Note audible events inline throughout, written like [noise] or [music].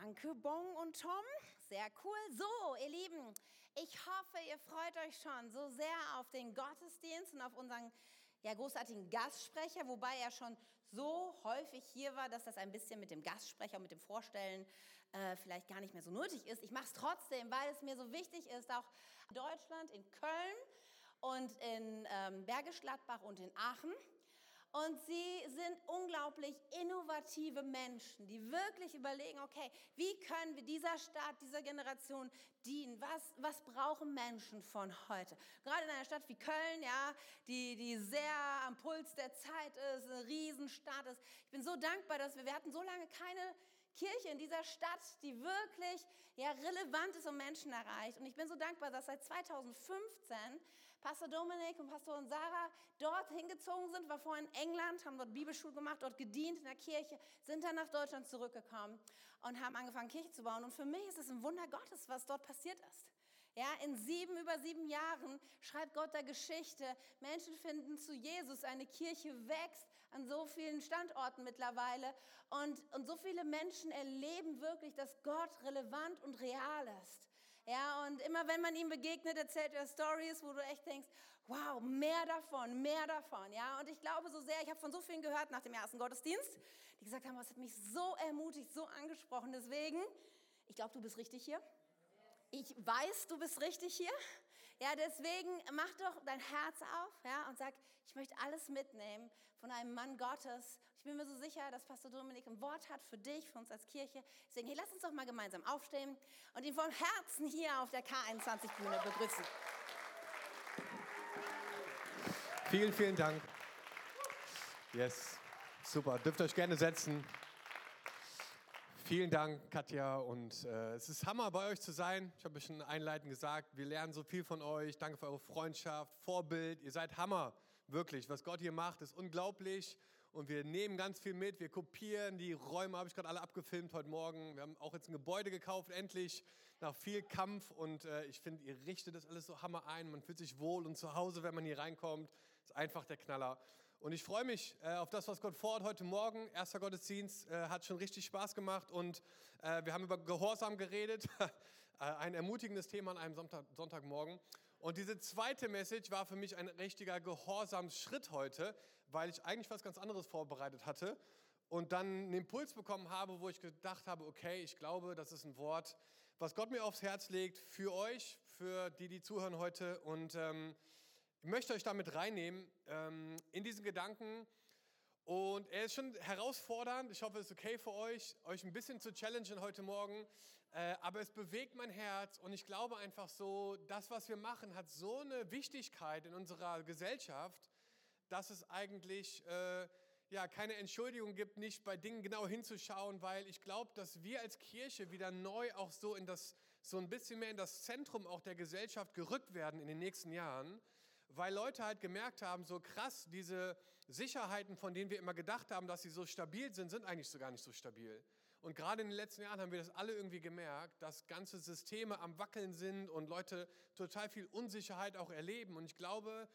Danke, Bong und Tom. Sehr cool. So, ihr Lieben, ich hoffe, ihr freut euch schon so sehr auf den Gottesdienst und auf unseren ja, großartigen Gastsprecher, wobei er schon so häufig hier war, dass das ein bisschen mit dem Gastsprecher und mit dem Vorstellen äh, vielleicht gar nicht mehr so nötig ist. Ich mache es trotzdem, weil es mir so wichtig ist, auch in Deutschland, in Köln und in ähm, Bergisch Gladbach und in Aachen und sie sind unglaublich innovative Menschen, die wirklich überlegen, okay, wie können wir dieser Stadt, dieser Generation dienen? Was, was brauchen Menschen von heute? Gerade in einer Stadt wie Köln, ja, die, die sehr am Puls der Zeit ist, eine Riesenstadt ist. Ich bin so dankbar, dass wir, wir hatten so lange keine Kirche in dieser Stadt, die wirklich ja, relevant ist und Menschen erreicht. Und ich bin so dankbar, dass seit 2015 Pastor Dominik und Pastorin Sarah dort hingezogen sind, war vorher in England, haben dort Bibelschule gemacht, dort gedient in der Kirche, sind dann nach Deutschland zurückgekommen und haben angefangen, Kirche zu bauen. Und für mich ist es ein Wunder Gottes, was dort passiert ist. Ja, in sieben, über sieben Jahren schreibt Gott der Geschichte. Menschen finden zu Jesus. Eine Kirche wächst an so vielen Standorten mittlerweile. Und, und so viele Menschen erleben wirklich, dass Gott relevant und real ist. Ja, und immer wenn man ihm begegnet, erzählt er Stories, wo du echt denkst, wow, mehr davon, mehr davon. Ja, und ich glaube so sehr, ich habe von so vielen gehört nach dem ersten Gottesdienst, die gesagt haben, es hat mich so ermutigt, so angesprochen. Deswegen, ich glaube, du bist richtig hier ich weiß, du bist richtig hier. Ja, deswegen mach doch dein Herz auf, ja, und sag, ich möchte alles mitnehmen von einem Mann Gottes. Ich bin mir so sicher, dass Pastor Dominik ein Wort hat für dich, für uns als Kirche. Deswegen, hey, lass uns doch mal gemeinsam aufstehen und ihn von Herzen hier auf der K21-Bühne begrüßen. Vielen, vielen Dank. Yes, super. Dürft euch gerne setzen. Vielen Dank, Katja. Und äh, es ist Hammer, bei euch zu sein. Ich habe schon einleitend gesagt, wir lernen so viel von euch. Danke für eure Freundschaft, Vorbild. Ihr seid Hammer, wirklich. Was Gott hier macht, ist unglaublich. Und wir nehmen ganz viel mit. Wir kopieren die Räume, habe ich gerade alle abgefilmt heute Morgen. Wir haben auch jetzt ein Gebäude gekauft, endlich, nach viel Kampf. Und äh, ich finde, ihr richtet das alles so Hammer ein. Man fühlt sich wohl und zu Hause, wenn man hier reinkommt. Ist einfach der Knaller. Und ich freue mich äh, auf das, was Gott vorhat heute Morgen. Erster Gottesdienst äh, hat schon richtig Spaß gemacht und äh, wir haben über Gehorsam geredet. [laughs] Äh, ein ermutigendes Thema an einem Sonntag, Sonntagmorgen. Und diese zweite Message war für mich ein richtiger Gehorsamsschritt heute, weil ich eigentlich was ganz anderes vorbereitet hatte und dann einen Impuls bekommen habe, wo ich gedacht habe, okay, ich glaube, das ist ein Wort, was Gott mir aufs Herz legt für euch, für die, die zuhören heute. Und ähm, ich möchte euch damit reinnehmen ähm, in diesen Gedanken. Und er ist schon herausfordernd. Ich hoffe, es ist okay für euch, euch ein bisschen zu challengen heute Morgen. Äh, aber es bewegt mein Herz und ich glaube einfach so, das, was wir machen, hat so eine Wichtigkeit in unserer Gesellschaft, dass es eigentlich äh, ja, keine Entschuldigung gibt, nicht bei Dingen genau hinzuschauen, weil ich glaube, dass wir als Kirche wieder neu auch so in das, so ein bisschen mehr in das Zentrum auch der Gesellschaft gerückt werden in den nächsten Jahren weil Leute halt gemerkt haben, so krass, diese Sicherheiten, von denen wir immer gedacht haben, dass sie so stabil sind, sind eigentlich so gar nicht so stabil. Und gerade in den letzten Jahren haben wir das alle irgendwie gemerkt, dass ganze Systeme am Wackeln sind und Leute total viel Unsicherheit auch erleben. Und ich glaube,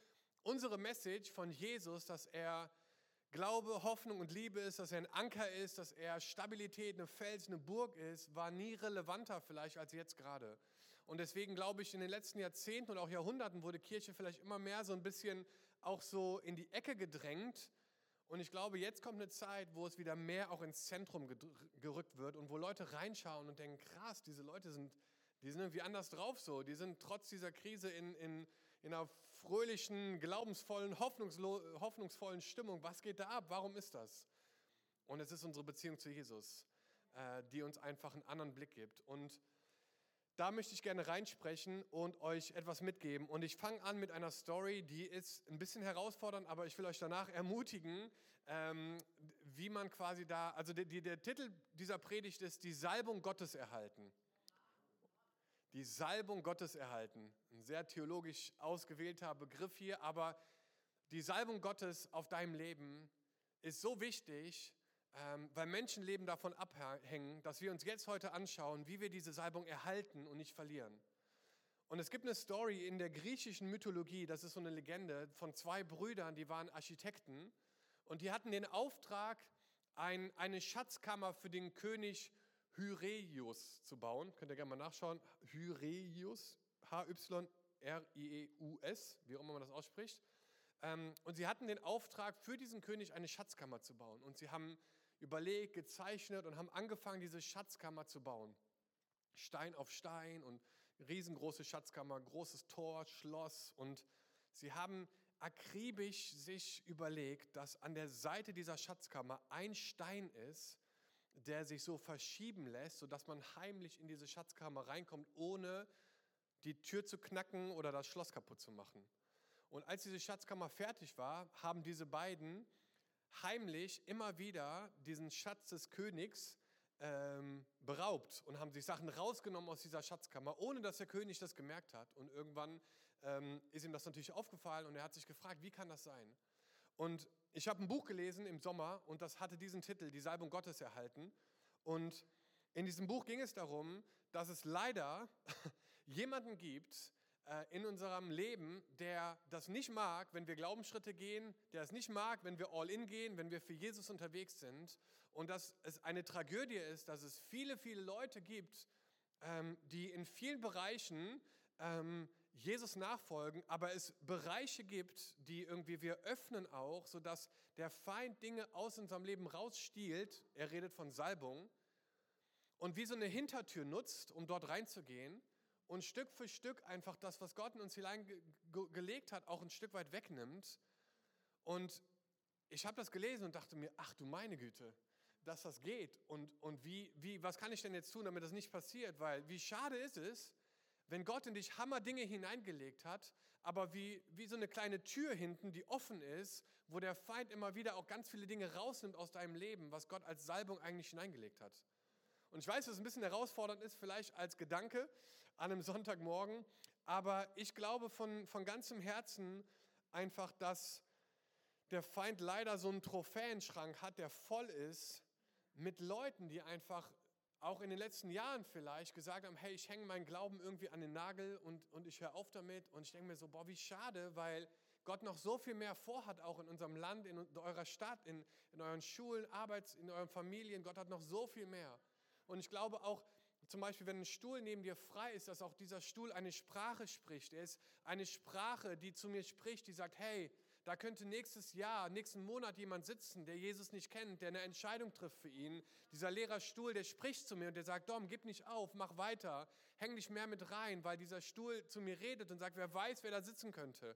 unsere Message von Jesus, dass er Glaube, Hoffnung und Liebe ist, dass er ein Anker ist, dass er Stabilität, eine Fels, eine Burg ist, war nie relevanter vielleicht als jetzt gerade. Und deswegen glaube ich, in den letzten Jahrzehnten und auch Jahrhunderten wurde Kirche vielleicht immer mehr so ein bisschen auch so in die Ecke gedrängt. Und ich glaube, jetzt kommt eine Zeit, wo es wieder mehr auch ins Zentrum gerückt wird und wo Leute reinschauen und denken, krass, diese Leute sind, die sind irgendwie anders drauf so. Die sind trotz dieser Krise in, in, in einer fröhlichen, glaubensvollen, hoffnungsvollen Stimmung. Was geht da ab? Warum ist das? Und es ist unsere Beziehung zu Jesus, äh, die uns einfach einen anderen Blick gibt. Und da möchte ich gerne reinsprechen und euch etwas mitgeben. Und ich fange an mit einer Story, die ist ein bisschen herausfordernd, aber ich will euch danach ermutigen, ähm, wie man quasi da, also der, der Titel dieser Predigt ist die Salbung Gottes erhalten die Salbung Gottes erhalten. Ein sehr theologisch ausgewählter Begriff hier, aber die Salbung Gottes auf deinem Leben ist so wichtig, ähm, weil Menschenleben davon abhängen, dass wir uns jetzt heute anschauen, wie wir diese Salbung erhalten und nicht verlieren. Und es gibt eine Story in der griechischen Mythologie, das ist so eine Legende von zwei Brüdern, die waren Architekten und die hatten den Auftrag, ein, eine Schatzkammer für den König Hyreus zu bauen. Könnt ihr gerne mal nachschauen. Hyreus, H-Y-R-I-E-U-S, wie auch immer man das ausspricht. Ähm, und sie hatten den Auftrag, für diesen König eine Schatzkammer zu bauen. Und sie haben überlegt, gezeichnet und haben angefangen, diese Schatzkammer zu bauen. Stein auf Stein und riesengroße Schatzkammer, großes Tor, Schloss. Und sie haben akribisch sich überlegt, dass an der Seite dieser Schatzkammer ein Stein ist, der sich so verschieben lässt, sodass man heimlich in diese Schatzkammer reinkommt, ohne die Tür zu knacken oder das Schloss kaputt zu machen. Und als diese Schatzkammer fertig war, haben diese beiden heimlich immer wieder diesen Schatz des Königs ähm, beraubt und haben sich Sachen rausgenommen aus dieser Schatzkammer, ohne dass der König das gemerkt hat. Und irgendwann ähm, ist ihm das natürlich aufgefallen und er hat sich gefragt, wie kann das sein? Und ich habe ein Buch gelesen im Sommer und das hatte diesen Titel, Die Salbung Gottes erhalten. Und in diesem Buch ging es darum, dass es leider [laughs] jemanden gibt äh, in unserem Leben, der das nicht mag, wenn wir Glaubensschritte gehen, der es nicht mag, wenn wir all in gehen, wenn wir für Jesus unterwegs sind. Und dass es eine Tragödie ist, dass es viele, viele Leute gibt, ähm, die in vielen Bereichen ähm, Jesus nachfolgen, aber es Bereiche gibt, die irgendwie wir öffnen auch, sodass der Feind Dinge aus unserem Leben rausstiehlt. Er redet von Salbung und wie so eine Hintertür nutzt, um dort reinzugehen und Stück für Stück einfach das, was Gott in uns hineingelegt hat, auch ein Stück weit wegnimmt. Und ich habe das gelesen und dachte mir, ach du meine Güte, dass das geht und, und wie, wie, was kann ich denn jetzt tun, damit das nicht passiert? Weil wie schade ist es, wenn Gott in dich Hammer Dinge hineingelegt hat, aber wie, wie so eine kleine Tür hinten, die offen ist, wo der Feind immer wieder auch ganz viele Dinge rausnimmt aus deinem Leben, was Gott als Salbung eigentlich hineingelegt hat. Und ich weiß, dass es ein bisschen herausfordernd ist, vielleicht als Gedanke an einem Sonntagmorgen, aber ich glaube von, von ganzem Herzen einfach, dass der Feind leider so einen Trophäenschrank hat, der voll ist mit Leuten, die einfach auch in den letzten Jahren vielleicht gesagt haben, hey, ich hänge meinen Glauben irgendwie an den Nagel und, und ich höre auf damit. Und ich denke mir so, boah, wie schade, weil Gott noch so viel mehr vorhat, auch in unserem Land, in eurer Stadt, in, in euren Schulen, Arbeits-, in euren Familien. Gott hat noch so viel mehr. Und ich glaube auch, zum Beispiel, wenn ein Stuhl neben dir frei ist, dass auch dieser Stuhl eine Sprache spricht. Er ist eine Sprache, die zu mir spricht, die sagt, hey, da könnte nächstes Jahr, nächsten Monat jemand sitzen, der Jesus nicht kennt, der eine Entscheidung trifft für ihn. Dieser Lehrerstuhl, der spricht zu mir und der sagt, Dom, gib nicht auf, mach weiter, häng nicht mehr mit rein, weil dieser Stuhl zu mir redet und sagt, wer weiß, wer da sitzen könnte.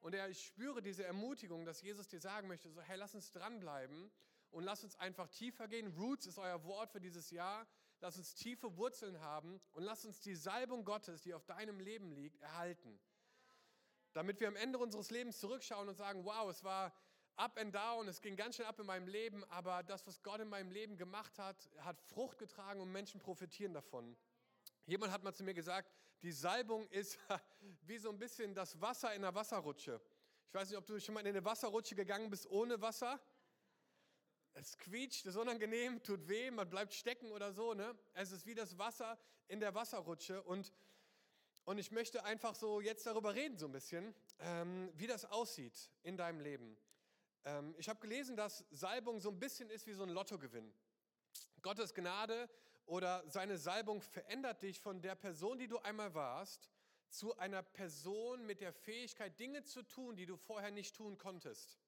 Und er, ich spüre diese Ermutigung, dass Jesus dir sagen möchte, so, hey, lass uns dranbleiben und lass uns einfach tiefer gehen. Roots ist euer Wort für dieses Jahr. Lass uns tiefe Wurzeln haben und lass uns die Salbung Gottes, die auf deinem Leben liegt, erhalten damit wir am Ende unseres Lebens zurückschauen und sagen, wow, es war up and down, es ging ganz schön ab in meinem Leben, aber das, was Gott in meinem Leben gemacht hat, hat Frucht getragen und Menschen profitieren davon. Jemand hat mal zu mir gesagt, die Salbung ist [laughs] wie so ein bisschen das Wasser in einer Wasserrutsche. Ich weiß nicht, ob du schon mal in eine Wasserrutsche gegangen bist ohne Wasser. Es quietscht, es ist unangenehm, tut weh, man bleibt stecken oder so. Ne? Es ist wie das Wasser in der Wasserrutsche und und ich möchte einfach so jetzt darüber reden, so ein bisschen, ähm, wie das aussieht in deinem Leben. Ähm, ich habe gelesen, dass Salbung so ein bisschen ist wie so ein Lottogewinn. Gottes Gnade oder seine Salbung verändert dich von der Person, die du einmal warst, zu einer Person mit der Fähigkeit, Dinge zu tun, die du vorher nicht tun konntest.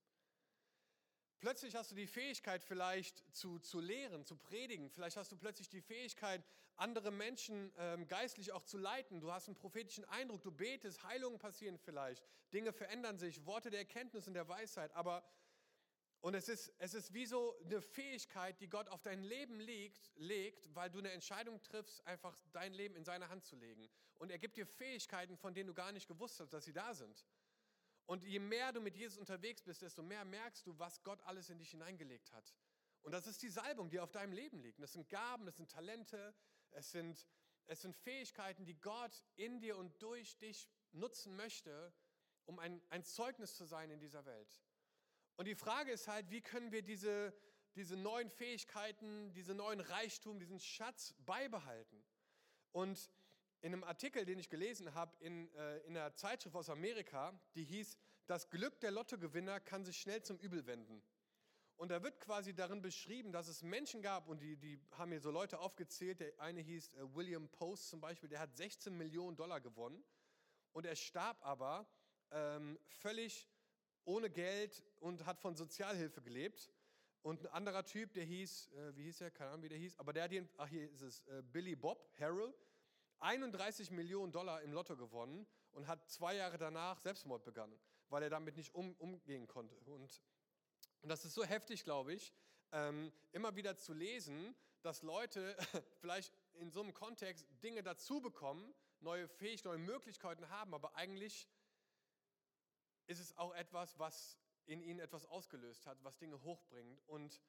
Plötzlich hast du die Fähigkeit vielleicht zu, zu lehren, zu predigen. Vielleicht hast du plötzlich die Fähigkeit, andere Menschen ähm, geistlich auch zu leiten. Du hast einen prophetischen Eindruck, du betest, Heilungen passieren vielleicht, Dinge verändern sich, Worte der Erkenntnis und der Weisheit. Aber, und es ist, es ist wie so eine Fähigkeit, die Gott auf dein Leben legt, legt, weil du eine Entscheidung triffst, einfach dein Leben in seine Hand zu legen. Und er gibt dir Fähigkeiten, von denen du gar nicht gewusst hast, dass sie da sind. Und je mehr du mit Jesus unterwegs bist, desto mehr merkst du, was Gott alles in dich hineingelegt hat. Und das ist die Salbung, die auf deinem Leben liegt. das sind Gaben, das sind Talente, es sind, es sind Fähigkeiten, die Gott in dir und durch dich nutzen möchte, um ein, ein Zeugnis zu sein in dieser Welt. Und die Frage ist halt, wie können wir diese, diese neuen Fähigkeiten, diese neuen Reichtum, diesen Schatz beibehalten? Und in einem Artikel, den ich gelesen habe in, äh, in einer Zeitschrift aus Amerika, die hieß, das Glück der Lottogewinner kann sich schnell zum Übel wenden. Und da wird quasi darin beschrieben, dass es Menschen gab, und die, die haben mir so Leute aufgezählt. Der eine hieß äh, William Post zum Beispiel, der hat 16 Millionen Dollar gewonnen. Und er starb aber ähm, völlig ohne Geld und hat von Sozialhilfe gelebt. Und ein anderer Typ, der hieß, äh, wie hieß er, keine Ahnung, wie der hieß, aber der hat den, ach hier ist es, äh, Billy Bob Harrell, 31 Millionen Dollar im Lotto gewonnen und hat zwei Jahre danach Selbstmord begangen, weil er damit nicht um, umgehen konnte. Und, und das ist so heftig, glaube ich, ähm, immer wieder zu lesen, dass Leute [laughs] vielleicht in so einem Kontext Dinge dazu bekommen, neue Fähigkeiten, neue Möglichkeiten haben, aber eigentlich ist es auch etwas, was in ihnen etwas ausgelöst hat, was Dinge hochbringt. Und,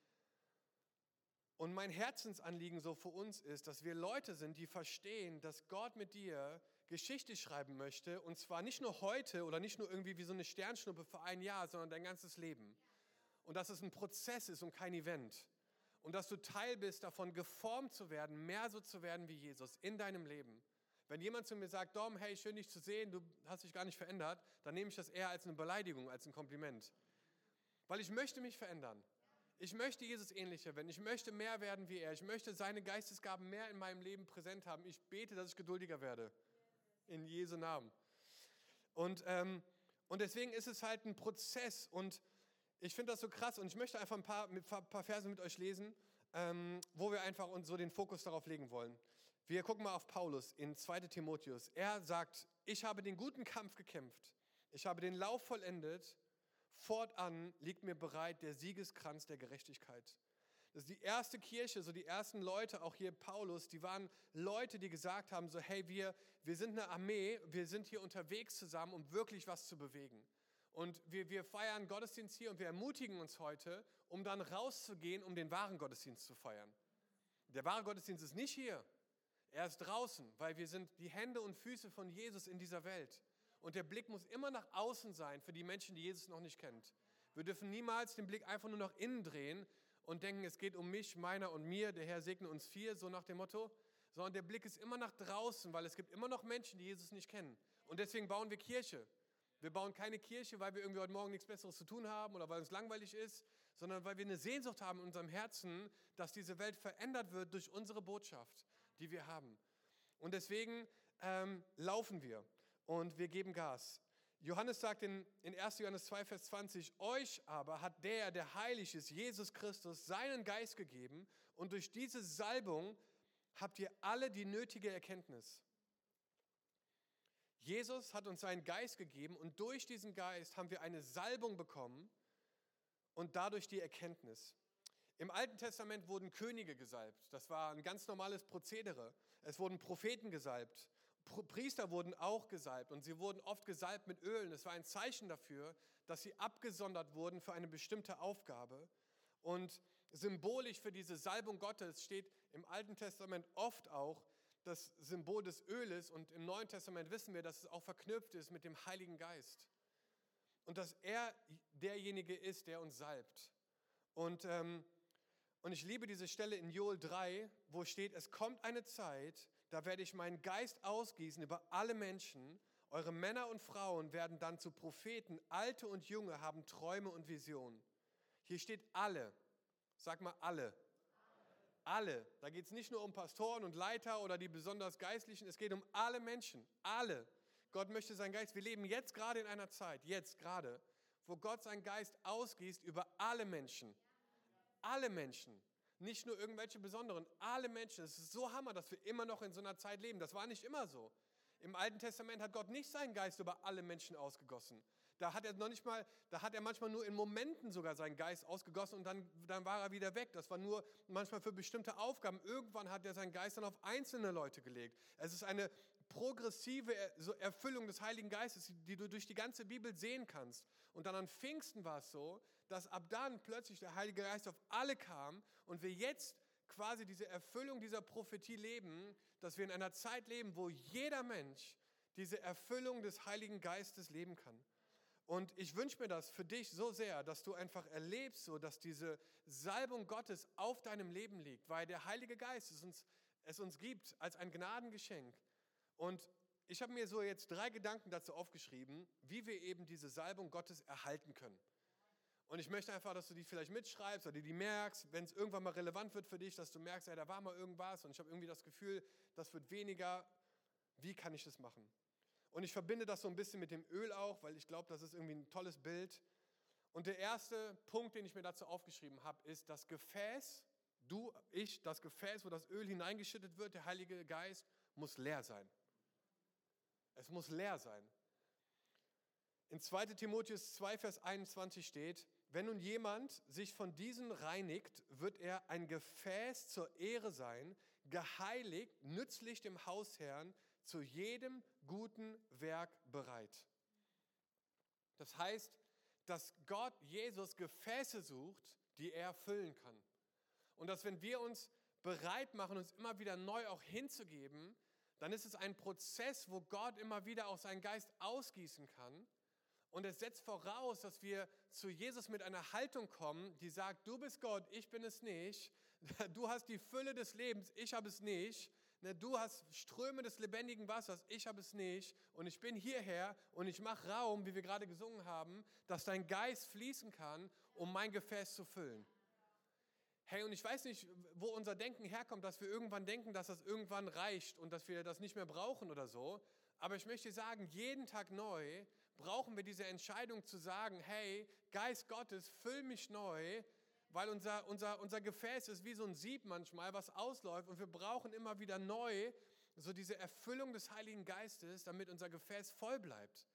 und mein Herzensanliegen so für uns ist, dass wir Leute sind, die verstehen, dass Gott mit dir Geschichte schreiben möchte. Und zwar nicht nur heute oder nicht nur irgendwie wie so eine Sternschnuppe für ein Jahr, sondern dein ganzes Leben. Und dass es ein Prozess ist und kein Event. Und dass du Teil bist davon, geformt zu werden, mehr so zu werden wie Jesus in deinem Leben. Wenn jemand zu mir sagt, Dom, hey, schön dich zu sehen, du hast dich gar nicht verändert, dann nehme ich das eher als eine Beleidigung, als ein Kompliment. Weil ich möchte mich verändern. Ich möchte Jesus ähnlicher werden. Ich möchte mehr werden wie er. Ich möchte seine Geistesgaben mehr in meinem Leben präsent haben. Ich bete, dass ich geduldiger werde. In Jesu Namen. Und, ähm, und deswegen ist es halt ein Prozess. Und ich finde das so krass. Und ich möchte einfach ein paar, ein paar Verse mit euch lesen, ähm, wo wir einfach uns so den Fokus darauf legen wollen. Wir gucken mal auf Paulus in 2 Timotheus. Er sagt, ich habe den guten Kampf gekämpft. Ich habe den Lauf vollendet. Fortan liegt mir bereit der Siegeskranz der Gerechtigkeit. Das ist die erste Kirche, so die ersten Leute, auch hier Paulus, die waren Leute, die gesagt haben, so hey, wir, wir sind eine Armee, wir sind hier unterwegs zusammen, um wirklich was zu bewegen. Und wir, wir feiern Gottesdienst hier und wir ermutigen uns heute, um dann rauszugehen, um den wahren Gottesdienst zu feiern. Der wahre Gottesdienst ist nicht hier. Er ist draußen, weil wir sind die Hände und Füße von Jesus in dieser Welt. Und der Blick muss immer nach außen sein für die Menschen, die Jesus noch nicht kennt. Wir dürfen niemals den Blick einfach nur nach innen drehen und denken, es geht um mich, meiner und mir, der Herr segne uns vier, so nach dem Motto, sondern der Blick ist immer nach draußen, weil es gibt immer noch Menschen, die Jesus nicht kennen. Und deswegen bauen wir Kirche. Wir bauen keine Kirche, weil wir irgendwie heute Morgen nichts Besseres zu tun haben oder weil uns langweilig ist, sondern weil wir eine Sehnsucht haben in unserem Herzen, dass diese Welt verändert wird durch unsere Botschaft die wir haben. Und deswegen ähm, laufen wir und wir geben Gas. Johannes sagt in, in 1. Johannes 2, Vers 20, euch aber hat der, der heilig ist, Jesus Christus, seinen Geist gegeben und durch diese Salbung habt ihr alle die nötige Erkenntnis. Jesus hat uns seinen Geist gegeben und durch diesen Geist haben wir eine Salbung bekommen und dadurch die Erkenntnis. Im Alten Testament wurden Könige gesalbt. Das war ein ganz normales Prozedere. Es wurden Propheten gesalbt. Priester wurden auch gesalbt und sie wurden oft gesalbt mit Ölen. Es war ein Zeichen dafür, dass sie abgesondert wurden für eine bestimmte Aufgabe. Und symbolisch für diese Salbung Gottes steht im Alten Testament oft auch das Symbol des Öles und im Neuen Testament wissen wir, dass es auch verknüpft ist mit dem Heiligen Geist. Und dass er derjenige ist, der uns salbt. Und ähm, und ich liebe diese Stelle in Joel 3, wo steht, es kommt eine Zeit, da werde ich meinen Geist ausgießen über alle Menschen. Eure Männer und Frauen werden dann zu Propheten, Alte und Junge haben Träume und Visionen. Hier steht alle. Sag mal alle. Alle. Da geht es nicht nur um Pastoren und Leiter oder die besonders Geistlichen, es geht um alle Menschen. Alle. Gott möchte seinen Geist. Wir leben jetzt gerade in einer Zeit, jetzt gerade, wo Gott seinen Geist ausgießt über alle Menschen alle Menschen, nicht nur irgendwelche besonderen, alle Menschen. Es ist so hammer, dass wir immer noch in so einer Zeit leben. Das war nicht immer so. Im Alten Testament hat Gott nicht seinen Geist über alle Menschen ausgegossen. Da hat er noch nicht mal, da hat er manchmal nur in Momenten sogar seinen Geist ausgegossen und dann, dann war er wieder weg. Das war nur manchmal für bestimmte Aufgaben. Irgendwann hat er seinen Geist dann auf einzelne Leute gelegt. Es ist eine progressive Erfüllung des Heiligen Geistes, die du durch die ganze Bibel sehen kannst. Und dann an Pfingsten war es so, dass ab dann plötzlich der Heilige Geist auf alle kam und wir jetzt quasi diese Erfüllung dieser Prophetie leben, dass wir in einer Zeit leben, wo jeder Mensch diese Erfüllung des Heiligen Geistes leben kann. Und ich wünsche mir das für dich so sehr, dass du einfach erlebst, so dass diese Salbung Gottes auf deinem Leben liegt, weil der Heilige Geist es uns, es uns gibt als ein Gnadengeschenk. Und ich habe mir so jetzt drei Gedanken dazu aufgeschrieben, wie wir eben diese Salbung Gottes erhalten können. Und ich möchte einfach, dass du die vielleicht mitschreibst oder die merkst, wenn es irgendwann mal relevant wird für dich, dass du merkst, ey, da war mal irgendwas und ich habe irgendwie das Gefühl, das wird weniger. Wie kann ich das machen? Und ich verbinde das so ein bisschen mit dem Öl auch, weil ich glaube, das ist irgendwie ein tolles Bild. Und der erste Punkt, den ich mir dazu aufgeschrieben habe, ist das Gefäß, du, ich, das Gefäß, wo das Öl hineingeschüttet wird, der Heilige Geist, muss leer sein. Es muss leer sein. In 2 Timotheus 2, Vers 21 steht, wenn nun jemand sich von diesen reinigt, wird er ein Gefäß zur Ehre sein, geheiligt, nützlich dem Hausherrn, zu jedem guten Werk bereit. Das heißt, dass Gott Jesus Gefäße sucht, die er füllen kann. Und dass wenn wir uns bereit machen, uns immer wieder neu auch hinzugeben, dann ist es ein Prozess, wo Gott immer wieder auch seinen Geist ausgießen kann. Und es setzt voraus, dass wir zu Jesus mit einer Haltung kommen, die sagt, du bist Gott, ich bin es nicht. [laughs] Du hast die Fülle des Lebens, ich habe es nicht. Ne, du hast Ströme des lebendigen Wassers, ich habe es nicht. Und ich bin hierher und ich mache Raum, wie wir gerade gesungen haben, dass dein Geist fließen kann, um mein Gefäß zu füllen. Hey, und ich weiß nicht, wo unser Denken herkommt, dass wir irgendwann denken, dass das irgendwann reicht und dass wir das nicht mehr brauchen oder so. Aber ich möchte sagen, jeden Tag neu brauchen wir diese Entscheidung zu sagen, hey, Geist Gottes, füll mich neu, weil unser, unser, unser Gefäß ist wie so ein Sieb manchmal, was ausläuft und wir brauchen immer wieder neu so diese Erfüllung des Heiligen Geistes, damit unser Gefäß voll bleibt.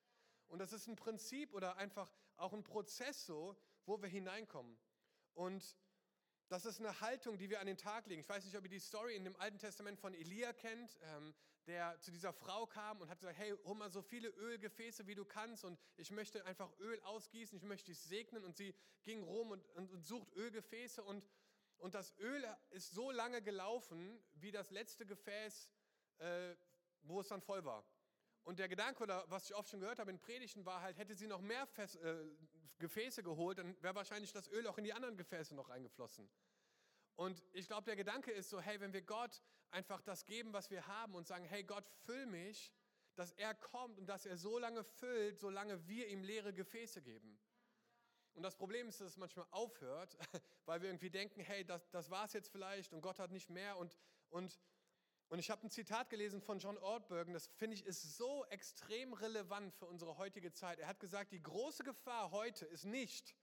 Und das ist ein Prinzip oder einfach auch ein Prozess so, wo wir hineinkommen. Und das ist eine Haltung, die wir an den Tag legen. Ich weiß nicht, ob ihr die Story in dem Alten Testament von Elia kennt. Der zu dieser Frau kam und hat gesagt, hey, hol mal so viele Ölgefäße, wie du kannst und ich möchte einfach Öl ausgießen, ich möchte dich segnen. Und sie ging rum und, und, und sucht Ölgefäße und, und das Öl ist so lange gelaufen, wie das letzte Gefäß, äh, wo es dann voll war. Und der Gedanke, oder was ich oft schon gehört habe in Predigten, war halt, hätte sie noch mehr Fäß, äh, Gefäße geholt, dann wäre wahrscheinlich das Öl auch in die anderen Gefäße noch reingeflossen. Und ich glaube, der Gedanke ist so, hey, wenn wir Gott einfach das geben, was wir haben und sagen, hey Gott, füll mich, dass er kommt und dass er so lange füllt, solange wir ihm leere Gefäße geben. Und das Problem ist, dass es manchmal aufhört, [laughs] weil wir irgendwie denken, hey, das, das war es jetzt vielleicht und Gott hat nicht mehr. Und, und, und ich habe ein Zitat gelesen von John Ortbergen, das finde ich ist so extrem relevant für unsere heutige Zeit. Er hat gesagt, die große Gefahr heute ist nicht,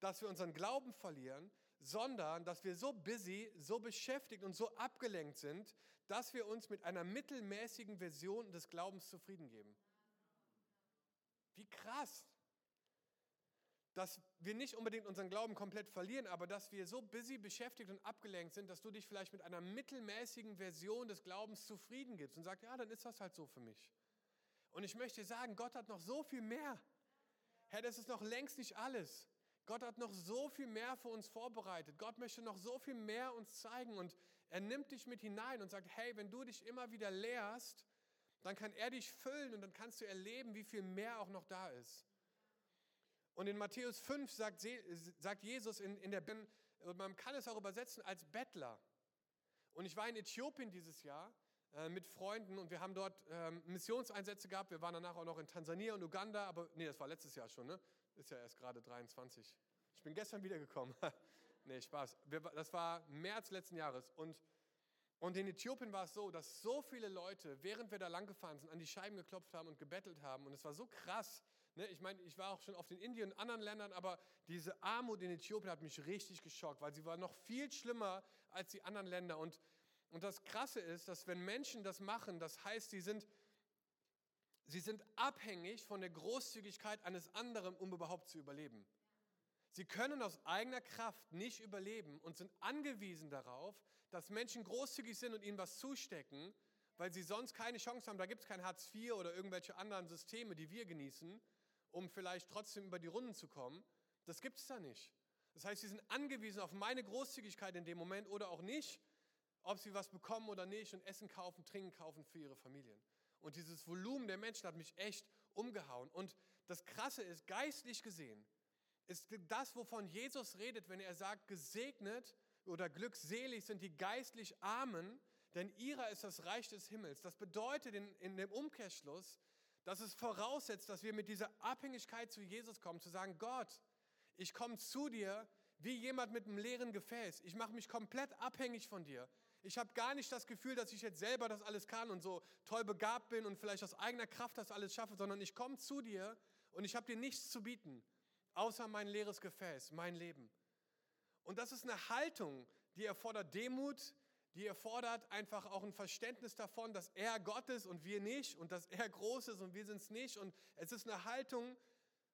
dass wir unseren Glauben verlieren, sondern dass wir so busy, so beschäftigt und so abgelenkt sind, dass wir uns mit einer mittelmäßigen Version des Glaubens zufrieden geben. Wie krass! Dass wir nicht unbedingt unseren Glauben komplett verlieren, aber dass wir so busy beschäftigt und abgelenkt sind, dass du dich vielleicht mit einer mittelmäßigen Version des Glaubens zufrieden gibst und sagst, ja, dann ist das halt so für mich. Und ich möchte sagen, Gott hat noch so viel mehr. Herr, das ist noch längst nicht alles. Gott hat noch so viel mehr für uns vorbereitet. Gott möchte noch so viel mehr uns zeigen und er nimmt dich mit hinein und sagt, hey, wenn du dich immer wieder lehrst, dann kann er dich füllen und dann kannst du erleben, wie viel mehr auch noch da ist. Und in Matthäus 5 sagt, sagt Jesus in, in der Bibel, man kann es auch übersetzen als Bettler. Und ich war in Äthiopien dieses Jahr äh, mit Freunden und wir haben dort ähm, Missionseinsätze gehabt. Wir waren danach auch noch in Tansania und Uganda, aber nee, das war letztes Jahr schon, ne? Ist ja erst gerade 23. Ich bin gestern wiedergekommen. [laughs] nee, Spaß. Das war März letzten Jahres. Und, und in Äthiopien war es so, dass so viele Leute, während wir da lang gefahren sind, an die Scheiben geklopft haben und gebettelt haben. Und es war so krass. Ne? Ich meine, ich war auch schon auf den Indien und anderen Ländern, aber diese Armut in Äthiopien hat mich richtig geschockt, weil sie war noch viel schlimmer als die anderen Länder. Und, und das Krasse ist, dass wenn Menschen das machen, das heißt, sie sind Sie sind abhängig von der Großzügigkeit eines anderen, um überhaupt zu überleben. Sie können aus eigener Kraft nicht überleben und sind angewiesen darauf, dass Menschen großzügig sind und ihnen was zustecken, weil sie sonst keine Chance haben. Da gibt es kein Hartz IV oder irgendwelche anderen Systeme, die wir genießen, um vielleicht trotzdem über die Runden zu kommen. Das gibt es da nicht. Das heißt, sie sind angewiesen auf meine Großzügigkeit in dem Moment oder auch nicht, ob sie was bekommen oder nicht und Essen kaufen, Trinken kaufen für ihre Familien. Und dieses Volumen der Menschen hat mich echt umgehauen. Und das Krasse ist, geistlich gesehen, ist das, wovon Jesus redet, wenn er sagt, gesegnet oder glückselig sind die geistlich Armen, denn ihrer ist das Reich des Himmels. Das bedeutet in, in dem Umkehrschluss, dass es voraussetzt, dass wir mit dieser Abhängigkeit zu Jesus kommen, zu sagen, Gott, Ich komme zu dir wie jemand mit einem leeren Gefäß. Ich mache mich komplett abhängig von dir. Ich habe gar nicht das Gefühl, dass ich jetzt selber das alles kann und so toll begabt bin und vielleicht aus eigener Kraft das alles schaffe, sondern ich komme zu dir und ich habe dir nichts zu bieten, außer mein leeres Gefäß, mein Leben. Und das ist eine Haltung, die erfordert Demut, die erfordert einfach auch ein Verständnis davon, dass er Gott ist und wir nicht und dass er groß ist und wir sind es nicht. Und es ist eine Haltung,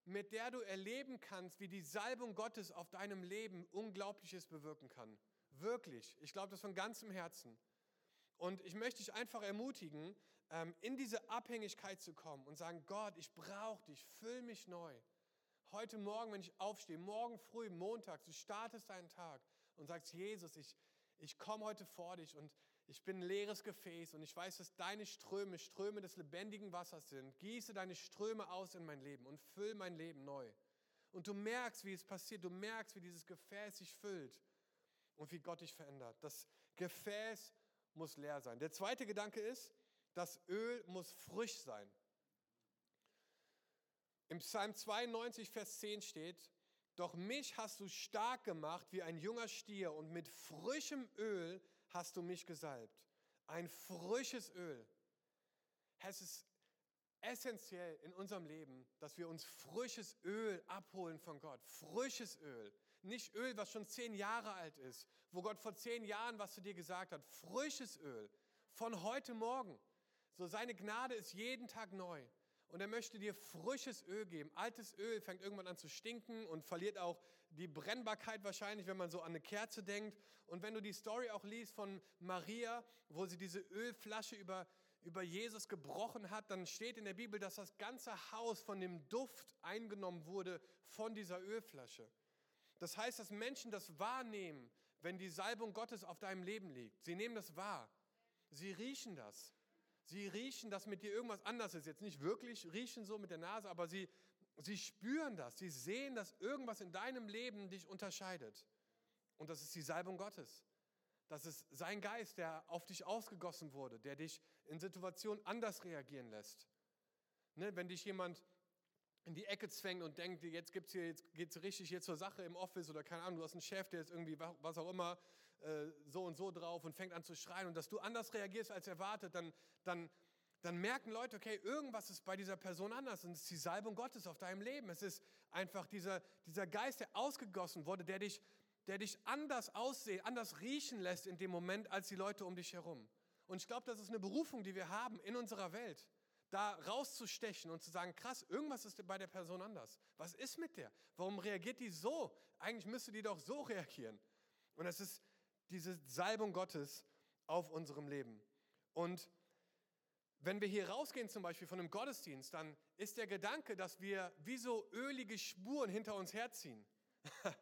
mit der du erleben kannst, wie die Salbung Gottes auf deinem Leben Unglaubliches bewirken kann. Wirklich. Ich glaube das von ganzem Herzen. Und ich möchte dich einfach ermutigen, ähm, in diese Abhängigkeit zu kommen und sagen, Gott, ich brauche dich, füll mich neu. Heute Morgen, wenn ich aufstehe, morgen früh, montags, du startest deinen Tag und sagst, Jesus, ich, ich komme heute vor dich und ich bin ein leeres Gefäß und ich weiß, dass deine Ströme Ströme des lebendigen Wassers sind. Gieße deine Ströme aus in mein Leben und füll mein Leben neu. Und du merkst, wie es passiert, du merkst, wie dieses Gefäß sich füllt und wie Gott dich verändert. Das Gefäß muss leer sein. Der zweite Gedanke ist, das Öl muss frisch sein. Im Psalm 92, Vers 10 steht, doch mich hast du stark gemacht wie ein junger Stier und mit frischem Öl hast du mich gesalbt. Ein frisches Öl. Es ist essentiell in unserem Leben, dass wir uns frisches Öl abholen von Gott. Frisches Öl. Nicht Öl, was schon zehn Jahre alt ist, wo Gott vor zehn Jahren was zu dir gesagt hat. Frisches Öl von heute Morgen. So seine Gnade ist jeden Tag neu. Und er möchte dir frisches Öl geben. Altes Öl fängt irgendwann an zu stinken und verliert auch die Brennbarkeit wahrscheinlich, wenn man so an eine Kerze denkt. Und wenn du die Story auch liest von Maria, wo sie diese Ölflasche über, über Jesus gebrochen hat, dann steht in der Bibel, dass das ganze Haus von dem Duft eingenommen wurde von dieser Ölflasche. Das heißt, dass Menschen das wahrnehmen, wenn die Salbung Gottes auf deinem Leben liegt. Sie nehmen das wahr. Sie riechen das. Sie riechen, dass mit dir irgendwas anders ist. Jetzt nicht wirklich riechen so mit der Nase, aber sie, sie spüren das. Sie sehen, dass irgendwas in deinem Leben dich unterscheidet. Und das ist die Salbung Gottes. Das ist sein Geist, der auf dich ausgegossen wurde, der dich in Situationen anders reagieren lässt. Ne, wenn dich jemand in die Ecke zwängt und denkt, jetzt, gibt's hier, jetzt geht es richtig hier zur Sache im Office oder keine Ahnung, du hast einen Chef, der ist irgendwie was auch immer äh, so und so drauf und fängt an zu schreien und dass du anders reagierst als erwartet, dann, dann, dann merken Leute, okay, irgendwas ist bei dieser Person anders und es ist die Salbung Gottes auf deinem Leben. Es ist einfach dieser, dieser Geist, der ausgegossen wurde, der dich, der dich anders aussehen, anders riechen lässt in dem Moment als die Leute um dich herum. Und ich glaube, das ist eine Berufung, die wir haben in unserer Welt da rauszustechen und zu sagen, krass, irgendwas ist bei der Person anders. Was ist mit der? Warum reagiert die so? Eigentlich müsste die doch so [laughs] reagieren. Und es ist diese Salbung Gottes auf unserem Leben. Und wenn wir hier rausgehen zum Beispiel von einem Gottesdienst, dann ist der Gedanke, dass wir wie so ölige Spuren hinter uns herziehen. [laughs]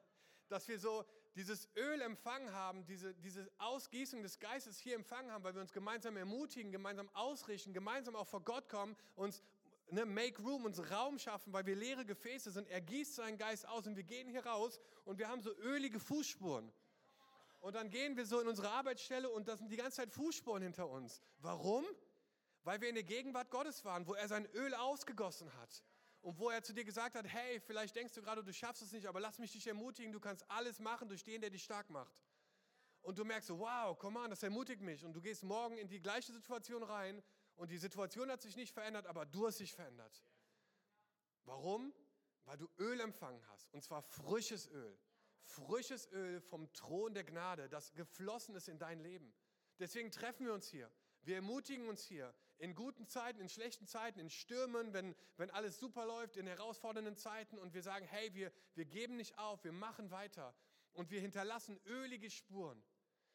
dass wir so dieses Öl empfangen haben, diese, diese Ausgießung des Geistes hier empfangen haben, weil wir uns gemeinsam ermutigen, gemeinsam ausrichten, gemeinsam auch vor Gott kommen, uns ne, make room, uns Raum schaffen, weil wir leere Gefäße sind. Er gießt seinen Geist aus und wir gehen hier raus und wir haben so ölige Fußspuren. Und dann gehen wir so in unsere Arbeitsstelle und da sind die ganze Zeit Fußspuren hinter uns. Warum? Weil wir in der Gegenwart Gottes waren, wo er sein Öl ausgegossen hat und wo er zu dir gesagt hat, hey, vielleicht denkst du gerade, du schaffst es nicht, aber lass mich dich ermutigen, du kannst alles machen durch den, der dich stark macht. Und du merkst wow, komm an, das ermutigt mich. Und du gehst morgen in die gleiche Situation rein und die Situation hat sich nicht verändert, aber du hast dich verändert. Warum? Weil du Öl empfangen hast, und zwar frisches Öl. Frisches Öl vom Thron der Gnade, das geflossen ist in dein Leben. Deswegen treffen wir uns hier. Wir ermutigen uns hier in guten Zeiten, in schlechten Zeiten, in Stürmen, wenn, wenn alles super läuft, in herausfordernden Zeiten und wir sagen, hey, wir, wir geben nicht auf, wir machen weiter und wir hinterlassen ölige Spuren.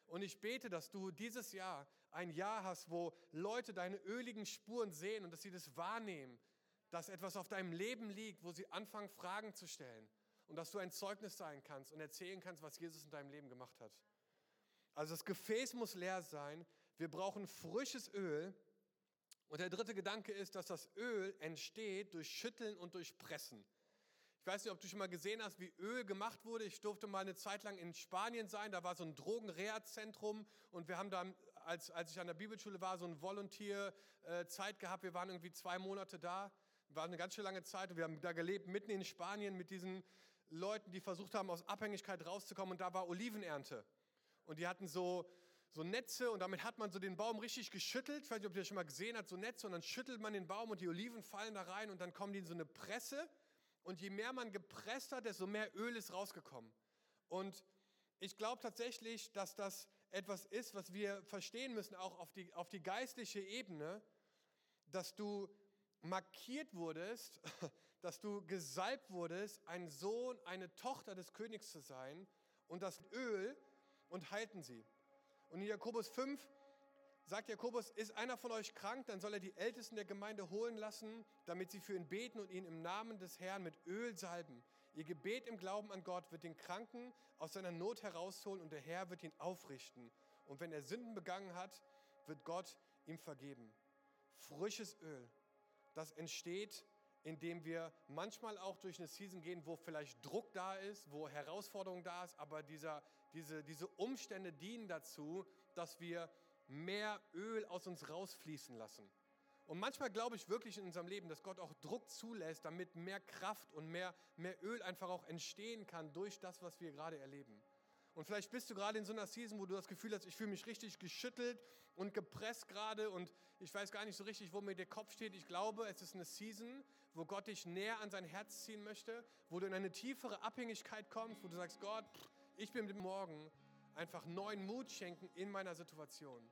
Und ich bete, dass du dieses Jahr ein Jahr hast, wo Leute deine öligen Spuren sehen und dass sie das wahrnehmen, dass etwas auf deinem Leben liegt, wo sie anfangen, Fragen zu stellen und dass du ein Zeugnis sein kannst und erzählen kannst, was Jesus in deinem Leben gemacht hat. Also das Gefäß muss leer sein, wir brauchen frisches Öl. Und der dritte Gedanke ist, dass das Öl entsteht durch Schütteln und durch Pressen. Ich weiß nicht, ob du schon mal gesehen hast, wie Öl gemacht wurde. Ich durfte mal eine Zeit lang in Spanien sein. Da war so ein Drogenreha-Zentrum und wir haben da, als, als ich an der Bibelschule war, so eine Volunteer-Zeit gehabt. Wir waren irgendwie zwei Monate da. War eine ganz schön lange Zeit und wir haben da gelebt, mitten in Spanien mit diesen Leuten, die versucht haben, aus Abhängigkeit rauszukommen und da war Olivenernte. Und die hatten so, so Netze und damit hat man so den Baum richtig geschüttelt. Ich weiß nicht, ob ihr das schon mal gesehen habt, so Netze und dann schüttelt man den Baum und die Oliven fallen da rein und dann kommen die in so eine Presse. Und je mehr man gepresst hat, desto mehr Öl ist rausgekommen. Und ich glaube tatsächlich, dass das etwas ist, was wir verstehen müssen, auch auf die, auf die geistliche Ebene, dass du markiert wurdest, [laughs] dass du gesalbt wurdest, ein Sohn, eine Tochter des Königs zu sein und das Öl und halten sie. Und in Jakobus 5 sagt Jakobus, ist einer von euch krank, dann soll er die Ältesten der Gemeinde holen lassen, damit sie für ihn beten und ihn im Namen des Herrn mit Öl salben. Ihr Gebet im Glauben an Gott wird den Kranken aus seiner Not herausholen und der Herr wird ihn aufrichten. Und wenn er Sünden begangen hat, wird Gott ihm vergeben. Frisches Öl, das entsteht, indem wir manchmal auch durch eine Season gehen, wo vielleicht Druck da ist, wo Herausforderung da ist, aber dieser, diese, diese Umstände dienen dazu, dass wir mehr Öl aus uns rausfließen lassen. Und manchmal glaube ich wirklich in unserem Leben, dass Gott auch Druck zulässt, damit mehr Kraft und mehr, mehr Öl einfach auch entstehen kann durch das, was wir gerade erleben. Und vielleicht bist du gerade in so einer Season, wo du das Gefühl hast, ich fühle mich richtig geschüttelt und gepresst gerade und ich weiß gar nicht so richtig, wo mir der Kopf steht. Ich glaube, es ist eine Season, wo Gott dich näher an sein Herz ziehen möchte, wo du in eine tiefere Abhängigkeit kommst, wo du sagst, Gott, ich bin mit Morgen einfach neuen Mut schenken in meiner Situation.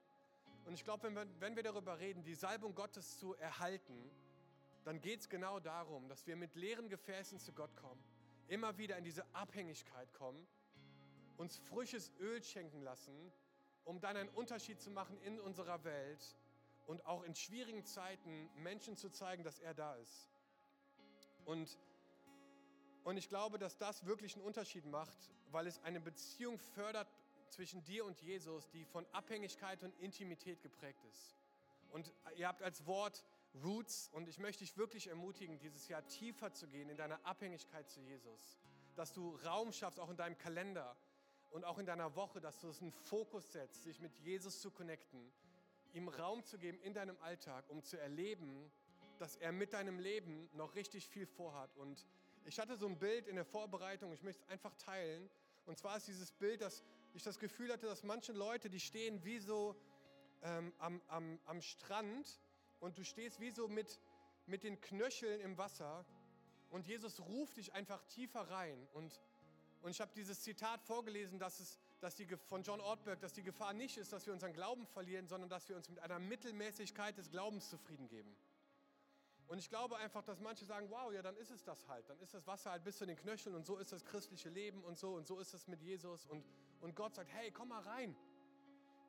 Und ich glaube, wenn wir, wenn wir darüber reden, die Salbung Gottes zu erhalten, dann geht es genau darum, dass wir mit leeren Gefäßen zu Gott kommen, immer wieder in diese Abhängigkeit kommen, uns frisches Öl schenken lassen, um dann einen Unterschied zu machen in unserer Welt und auch in schwierigen Zeiten Menschen zu zeigen, dass er da ist. Und, und ich glaube, dass das wirklich einen Unterschied macht, weil es eine Beziehung fördert zwischen dir und Jesus, die von Abhängigkeit und Intimität geprägt ist. Und ihr habt als Wort Roots und ich möchte dich wirklich ermutigen, dieses Jahr tiefer zu gehen in deiner Abhängigkeit zu Jesus. Dass du Raum schaffst, auch in deinem Kalender und auch in deiner Woche, dass du es einen Fokus setzt, sich mit Jesus zu connecten, ihm Raum zu geben in deinem Alltag, um zu erleben, dass er mit deinem Leben noch richtig viel vorhat. Und ich hatte so ein Bild in der Vorbereitung, ich möchte es einfach teilen. Und zwar ist dieses Bild, dass ich das Gefühl hatte, dass manche Leute, die stehen wie so ähm, am, am, am Strand und du stehst wie so mit, mit den Knöcheln im Wasser und Jesus ruft dich einfach tiefer rein. Und, und ich habe dieses Zitat vorgelesen, dass es, dass die, von John Ortberg, dass die Gefahr nicht ist, dass wir unseren Glauben verlieren, sondern dass wir uns mit einer Mittelmäßigkeit des Glaubens zufrieden geben. Und ich glaube einfach, dass manche sagen, wow, ja, dann ist es das halt. Dann ist das Wasser halt bis zu den Knöcheln und so ist das christliche Leben und so und so ist es mit Jesus. Und, und Gott sagt, hey, komm mal rein.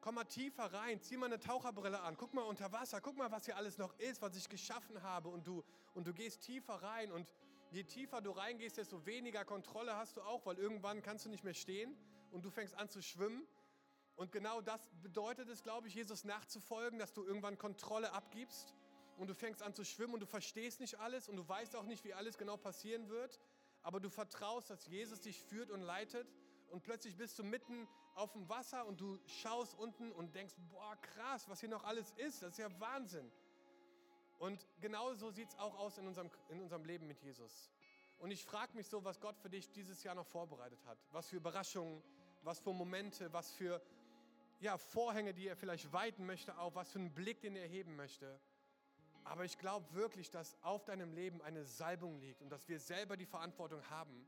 Komm mal tiefer rein, zieh mal eine Taucherbrille an, guck mal unter Wasser, guck mal, was hier alles noch ist, was ich geschaffen habe. Und du, und du gehst tiefer rein. Und je tiefer du reingehst, desto weniger Kontrolle hast du auch, weil irgendwann kannst du nicht mehr stehen und du fängst an zu schwimmen. Und genau das bedeutet es, glaube ich, Jesus nachzufolgen, dass du irgendwann Kontrolle abgibst und du fängst an zu schwimmen und du verstehst nicht alles und du weißt auch nicht, wie alles genau passieren wird, aber du vertraust, dass Jesus dich führt und leitet und plötzlich bist du mitten auf dem Wasser und du schaust unten und denkst, boah, krass, was hier noch alles ist, das ist ja Wahnsinn. Und genau so sieht es auch aus in unserem, in unserem Leben mit Jesus. Und ich frage mich so, was Gott für dich dieses Jahr noch vorbereitet hat. Was für Überraschungen, was für Momente, was für ja, Vorhänge, die er vielleicht weiten möchte, auch was für einen Blick, den er heben möchte. Aber ich glaube wirklich, dass auf deinem Leben eine Salbung liegt und dass wir selber die Verantwortung haben,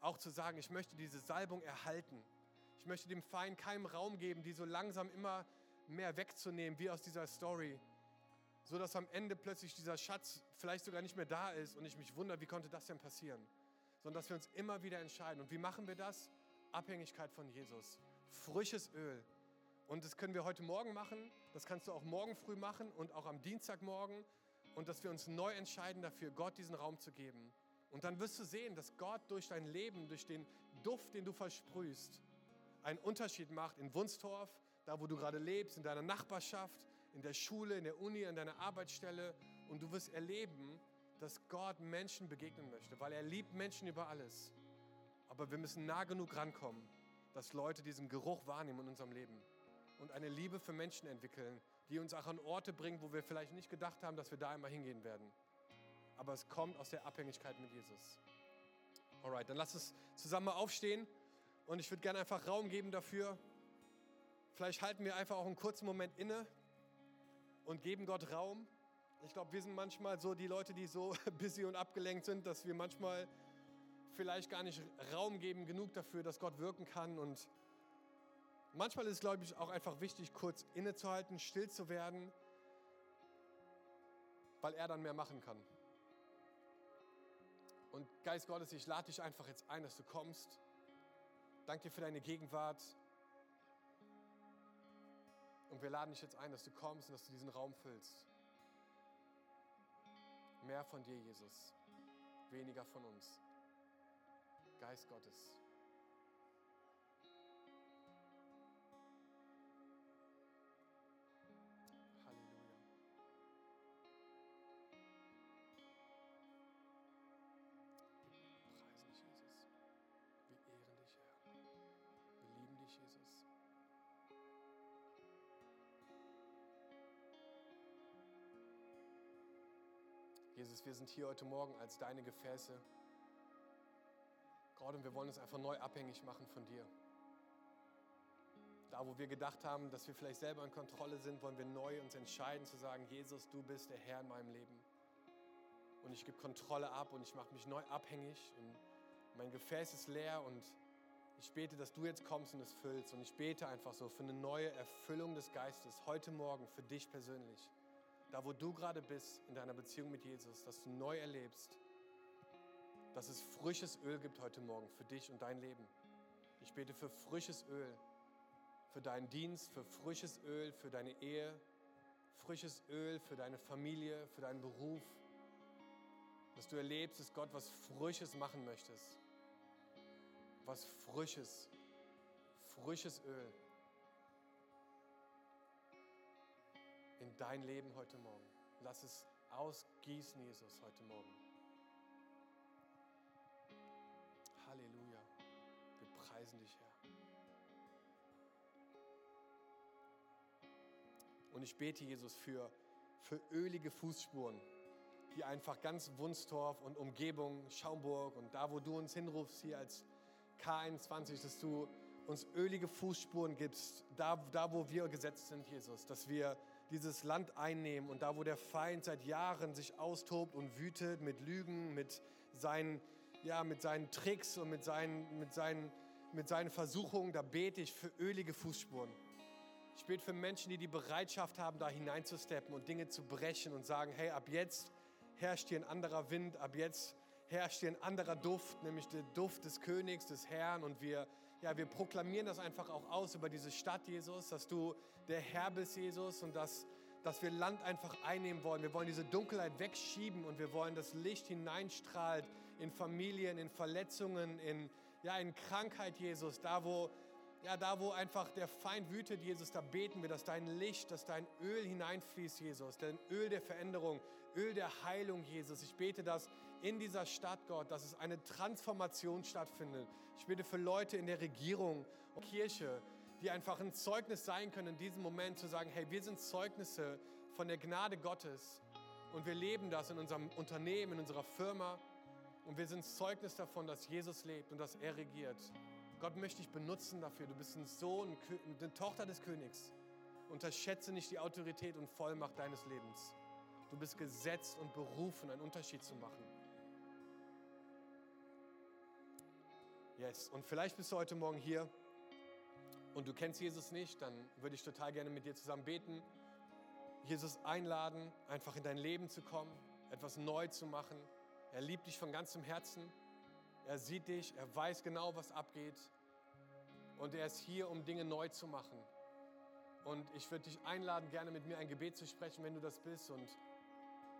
auch zu sagen, ich möchte diese Salbung erhalten. Ich möchte dem Feind keinen Raum geben, die so langsam immer mehr wegzunehmen, wie aus dieser Story, so dass am Ende plötzlich dieser Schatz vielleicht sogar nicht mehr da ist und ich mich wundere, wie konnte das denn passieren? Sondern dass wir uns immer wieder entscheiden. Und wie machen wir das? Abhängigkeit von Jesus. Frisches Öl, und das können wir heute Morgen machen, das kannst du auch morgen früh machen und auch am Dienstagmorgen. Und dass wir uns neu entscheiden dafür, Gott diesen Raum zu geben. Und dann wirst du sehen, dass Gott durch dein Leben, durch den Duft, den du versprühst, einen Unterschied macht in Wunstorf, da wo du gerade lebst, in deiner Nachbarschaft, in der Schule, in der Uni, an deiner Arbeitsstelle. Und du wirst erleben, dass Gott Menschen begegnen möchte, weil er liebt Menschen über alles. Aber wir müssen nah genug rankommen, dass Leute diesen Geruch wahrnehmen in unserem Leben und eine Liebe für Menschen entwickeln, die uns auch an Orte bringt, wo wir vielleicht nicht gedacht haben, dass wir da einmal hingehen werden. Aber es kommt aus der Abhängigkeit mit Jesus. Alright, dann lass uns zusammen mal aufstehen und ich würde gerne einfach Raum geben dafür. Vielleicht halten wir einfach auch einen kurzen Moment inne und geben Gott Raum. Ich glaube, wir sind manchmal so die Leute, die so [laughs] busy und abgelenkt sind, dass wir manchmal vielleicht gar nicht Raum geben genug dafür, dass Gott wirken kann. Und manchmal ist es, glaube ich, auch einfach wichtig, kurz innezuhalten, still zu werden, weil er dann mehr machen kann. Und Geist Gottes, ich lade dich einfach jetzt ein, dass du kommst. Danke dir für deine Gegenwart. Und wir laden dich jetzt ein, dass du kommst und dass du diesen Raum füllst. Mehr von dir, Jesus. Weniger von uns. Geist Gottes. Jesus, wir sind hier heute Morgen als deine Gefäße. Gott, und wir wollen uns einfach neu abhängig machen von dir. Da, wo wir gedacht haben, dass wir vielleicht selber in Kontrolle sind, wollen wir neu uns entscheiden zu sagen, Jesus, du bist der Herr in meinem Leben. Und ich gebe Kontrolle ab und ich mache mich neu abhängig und mein Gefäß ist leer und ich bete, dass du jetzt kommst und es füllst. Und ich bete einfach so für eine neue Erfüllung des Geistes heute Morgen für dich persönlich. Da, wo du gerade bist in deiner Beziehung mit Jesus, dass du neu erlebst, dass es frisches Öl gibt heute Morgen für dich und dein Leben. Ich bete für frisches Öl, für deinen Dienst, für frisches Öl, für deine Ehe, frisches Öl für deine Familie, für deinen Beruf. Dass du erlebst, dass Gott was Frisches machen möchtest. Was Frisches, frisches Öl in dein Leben heute Morgen. Lass es ausgießen, Jesus, heute Morgen. Halleluja. Wir preisen dich, Herr. Und ich bete, Jesus, für, für ölige Fußspuren, die einfach ganz Wunstorf und Umgebung, Schaumburg und da, wo du uns hinrufst, hier als K21, dass du uns ölige Fußspuren gibst, da, da wo wir gesetzt sind, Jesus, dass wir dieses Land einnehmen und da, wo der Feind seit Jahren sich austobt und wütet mit Lügen, mit seinen, ja, mit seinen Tricks und mit seinen, mit, seinen, mit seinen Versuchungen, da bete ich für ölige Fußspuren. Ich bete für Menschen, die die Bereitschaft haben, da hineinzusteppen und Dinge zu brechen und sagen, hey, ab jetzt herrscht hier ein anderer Wind, ab jetzt herrscht hier ein anderer Duft, nämlich der Duft des Königs, des Herrn und wir ja, wir proklamieren das einfach auch aus über diese Stadt, Jesus, dass du der Herr bist, Jesus, und dass, dass wir Land einfach einnehmen wollen. Wir wollen diese Dunkelheit wegschieben und wir wollen, dass Licht hineinstrahlt in Familien, in Verletzungen, in, ja, in Krankheit, Jesus, da wo, ja, da wo einfach der Feind wütet, Jesus, da beten wir, dass dein Licht, dass dein Öl hineinfließt, Jesus, dein Öl der Veränderung, Öl der Heilung, Jesus. Ich bete, dass in dieser Stadt, Gott, dass es eine Transformation stattfindet. Ich bitte für Leute in der Regierung und Kirche, die einfach ein Zeugnis sein können in diesem Moment, zu sagen, hey, wir sind Zeugnisse von der Gnade Gottes und wir leben das in unserem Unternehmen, in unserer Firma und wir sind Zeugnis davon, dass Jesus lebt und dass er regiert. Gott möchte dich benutzen dafür. Du bist ein Sohn, eine Tochter des Königs. Unterschätze nicht die Autorität und Vollmacht deines Lebens. Du bist gesetzt und berufen, einen Unterschied zu machen. Yes, und vielleicht bist du heute Morgen hier und du kennst Jesus nicht, dann würde ich total gerne mit dir zusammen beten. Jesus einladen, einfach in dein Leben zu kommen, etwas neu zu machen. Er liebt dich von ganzem Herzen. Er sieht dich, er weiß genau, was abgeht. Und er ist hier, um Dinge neu zu machen. Und ich würde dich einladen, gerne mit mir ein Gebet zu sprechen, wenn du das bist. Und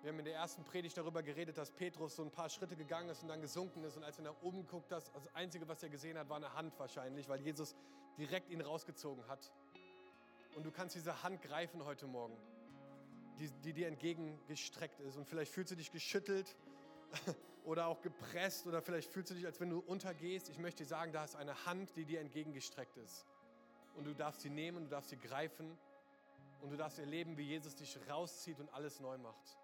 wir haben in der ersten Predigt darüber geredet, dass Petrus so ein paar Schritte gegangen ist und dann gesunken ist. Und als er nach oben guckt, das, das Einzige, was er gesehen hat, war eine Hand wahrscheinlich, weil Jesus direkt ihn rausgezogen hat. Und du kannst diese Hand greifen heute Morgen, die, die dir entgegengestreckt ist. Und vielleicht fühlst du dich geschüttelt [laughs] oder auch gepresst oder vielleicht fühlst du dich, als wenn du untergehst. Ich möchte dir sagen, da ist eine Hand, die dir entgegengestreckt ist. Und du darfst sie nehmen, du darfst sie greifen und du darfst erleben, wie Jesus dich rauszieht und alles neu macht.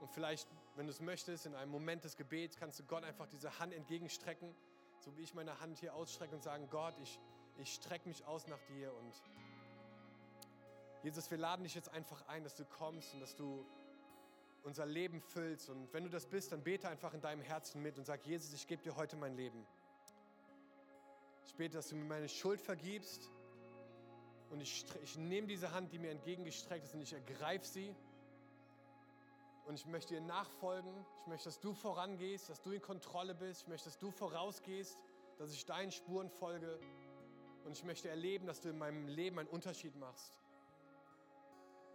Und vielleicht wenn du es möchtest, in einem Moment des Gebets kannst du Gott einfach diese Hand entgegenstrecken, so wie ich meine Hand hier ausstrecke und sagen, Gott, ich, ich strecke mich aus nach dir und Jesus, wir laden dich jetzt einfach ein, dass du kommst und dass du unser Leben füllst. Und wenn du das bist, dann bete einfach in deinem Herzen mit und sag, Jesus, ich gebe dir heute mein Leben. Ich bete, dass du mir meine Schuld vergibst. Und ich, ich nehme diese Hand, die mir entgegengestreckt ist, und ich ergreife sie. Und ich möchte dir nachfolgen. Ich möchte, dass du vorangehst, dass du in Kontrolle bist. Ich möchte, dass du vorausgehst, dass ich deinen Spuren folge. Und ich möchte erleben, dass du in meinem Leben einen Unterschied machst.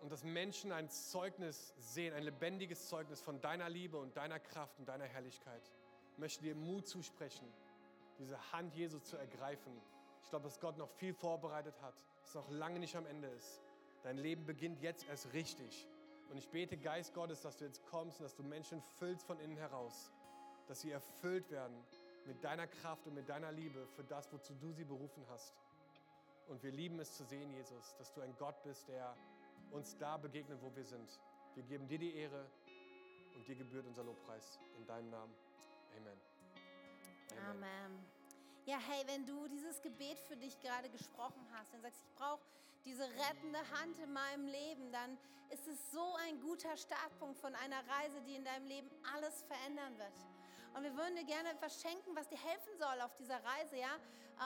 Und dass Menschen ein Zeugnis sehen, ein lebendiges Zeugnis von deiner Liebe und deiner Kraft und deiner Herrlichkeit. Ich möchte dir Mut zusprechen, diese Hand Jesu zu ergreifen. Ich glaube, dass Gott noch viel vorbereitet hat, dass es noch lange nicht am Ende ist. Dein Leben beginnt jetzt erst richtig. Und ich bete, Geist Gottes, dass du jetzt kommst und dass du Menschen füllst von innen heraus, dass sie erfüllt werden mit deiner Kraft und mit deiner Liebe für das, wozu du sie berufen hast. Und wir lieben es zu sehen, Jesus, dass du ein Gott bist, der uns da begegnet, wo wir sind. Wir geben dir die Ehre und dir gebührt unser Lobpreis. In deinem Namen. Amen. Amen. Amen. Ja, hey, wenn du dieses Gebet für dich gerade gesprochen hast und sagst, ich brauche diese rettende Hand in meinem Leben, dann ist es so ein guter Startpunkt von einer Reise, die in deinem Leben alles verändern wird. Und wir würden dir gerne etwas schenken, was dir helfen soll auf dieser Reise, ja.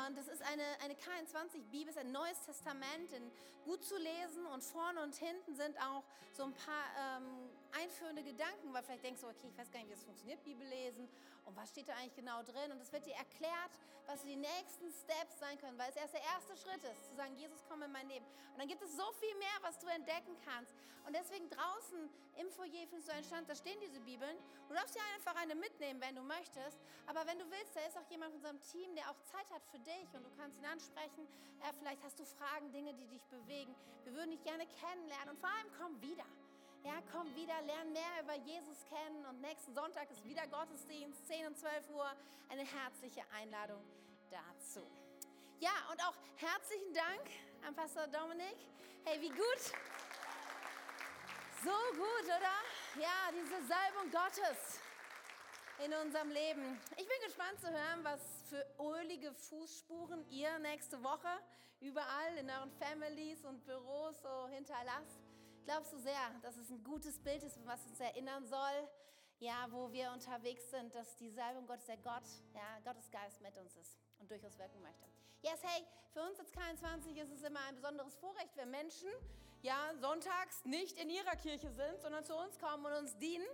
Und das ist eine, eine K21-Bibel, ist ein neues Testament, in, gut zu lesen und vorne und hinten sind auch so ein paar ähm, einführende Gedanken, weil vielleicht denkst du, okay, ich weiß gar nicht, wie das funktioniert, Bibel lesen und was steht da eigentlich genau drin. Und es wird dir erklärt, was die nächsten Steps sein können, weil es erst der erste Schritt ist, zu sagen, Jesus, komm in mein Leben. Und dann gibt es so viel mehr, was du entdecken kannst. Und deswegen draußen im Foyer findest du einen Stand, da stehen diese Bibeln. Du darfst dir einfach eine mitnehmen, wenn du möchtest. Aber wenn du willst, da ist auch jemand von unserem Team, der auch Zeit hat für dich und du kannst ihn ansprechen. Äh, vielleicht hast du Fragen, Dinge, die dich bewegen. Wir würden dich gerne kennenlernen und vor allem komm wieder. Ja, komm wieder, lern mehr über Jesus kennen und nächsten Sonntag ist wieder Gottesdienst, 10 und 12 Uhr, eine herzliche Einladung dazu. Ja, und auch herzlichen Dank an Pastor Dominik. Hey, wie gut. So gut, oder? Ja, diese Salbung Gottes in unserem Leben. Ich bin gespannt zu hören, was für ölige Fußspuren ihr nächste Woche überall in euren Families und Büros so hinterlasst. Glaubst du sehr, dass es ein gutes Bild ist, was uns erinnern soll, ja, wo wir unterwegs sind, dass die Salbung Gottes, der Gott, ja, Gottes Geist mit uns ist und durch uns wirken möchte. Yes, hey, für uns als K21 ist es immer ein besonderes Vorrecht, wenn Menschen ja sonntags nicht in ihrer Kirche sind, sondern zu uns kommen und uns dienen.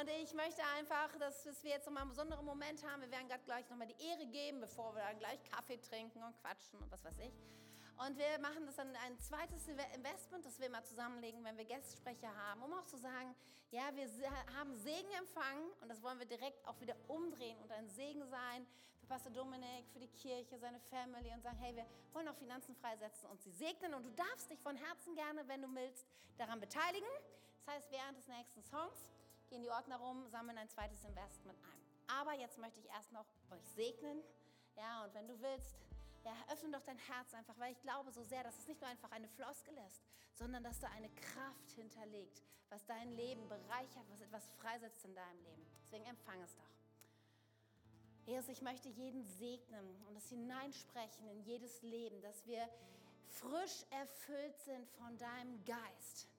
Und ich möchte einfach, dass, wir jetzt nochmal einen besonderen Moment haben. Wir werden gerade gleich nochmal die Ehre geben, bevor wir dann gleich Kaffee trinken und quatschen und was weiß ich. Und wir machen das dann ein zweites Investment, das wir immer zusammenlegen, wenn wir Gastsprecher haben, um auch zu sagen, ja, wir haben Segen empfangen und das wollen wir direkt auch wieder umdrehen und ein Segen sein für Pastor Dominik, für die Kirche, seine Family und sagen, hey, wir wollen auch Finanzen freisetzen und sie segnen und du darfst dich von Herzen gerne, wenn du willst, daran beteiligen. Das heißt, während des nächsten Songs gehen die Ordner rum, sammeln ein zweites Investment ein. Aber jetzt möchte ich erst noch euch segnen. Ja, und wenn du willst, ja, öffne doch dein Herz einfach, weil ich glaube so sehr, dass es nicht nur einfach eine Floskel ist, sondern dass da eine Kraft hinterlegt, was dein Leben bereichert, was etwas freisetzt in deinem Leben. Deswegen empfang es doch. Jesus, ich möchte jeden segnen und es hineinsprechen in jedes Leben, dass wir frisch erfüllt sind von deinem Geist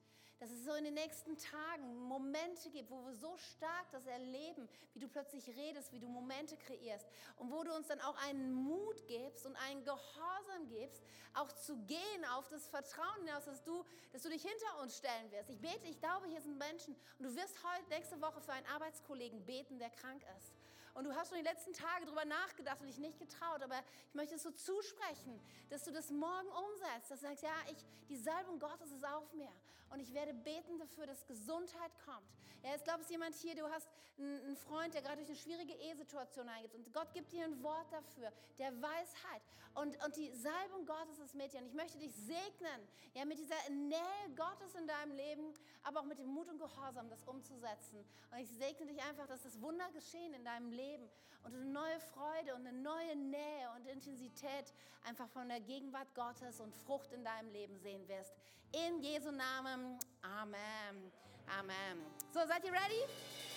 dass es so in den nächsten Tagen Momente gibt, wo wir so stark das erleben, wie du plötzlich redest, wie du Momente kreierst und wo du uns dann auch einen Mut gibst und einen Gehorsam gibst, auch zu gehen auf das Vertrauen hinaus, dass du, dass du dich hinter uns stellen wirst. Ich bete, ich glaube, hier sind Menschen und du wirst heute nächste Woche für einen Arbeitskollegen beten, der krank ist. Und du hast schon die letzten Tage darüber nachgedacht und dich nicht getraut, aber ich möchte es so zusprechen, dass du das morgen umsetzt, dass du sagst, ja, ich, die Salbung Gottes ist auf mir und ich werde beten dafür, dass Gesundheit kommt. Ja, jetzt glaubst jemand hier, du hast einen Freund, der gerade durch eine schwierige Ehesituation eingeht und Gott gibt dir ein Wort dafür, der Weisheit. Und, und die Salbung Gottes ist mit dir. Und ich möchte dich segnen, ja, mit dieser Nähe Gottes in deinem Leben, aber auch mit dem Mut und Gehorsam, das umzusetzen. Und ich segne dich einfach, dass das Wunder geschehen in deinem Leben und eine neue Freude und eine neue Nähe und Intensität einfach von der Gegenwart Gottes und Frucht in deinem Leben sehen wirst. In Jesu Namen. Amen. Amen. So, seid ihr ready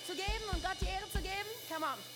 zu geben und Gott die Ehre zu geben? Come on.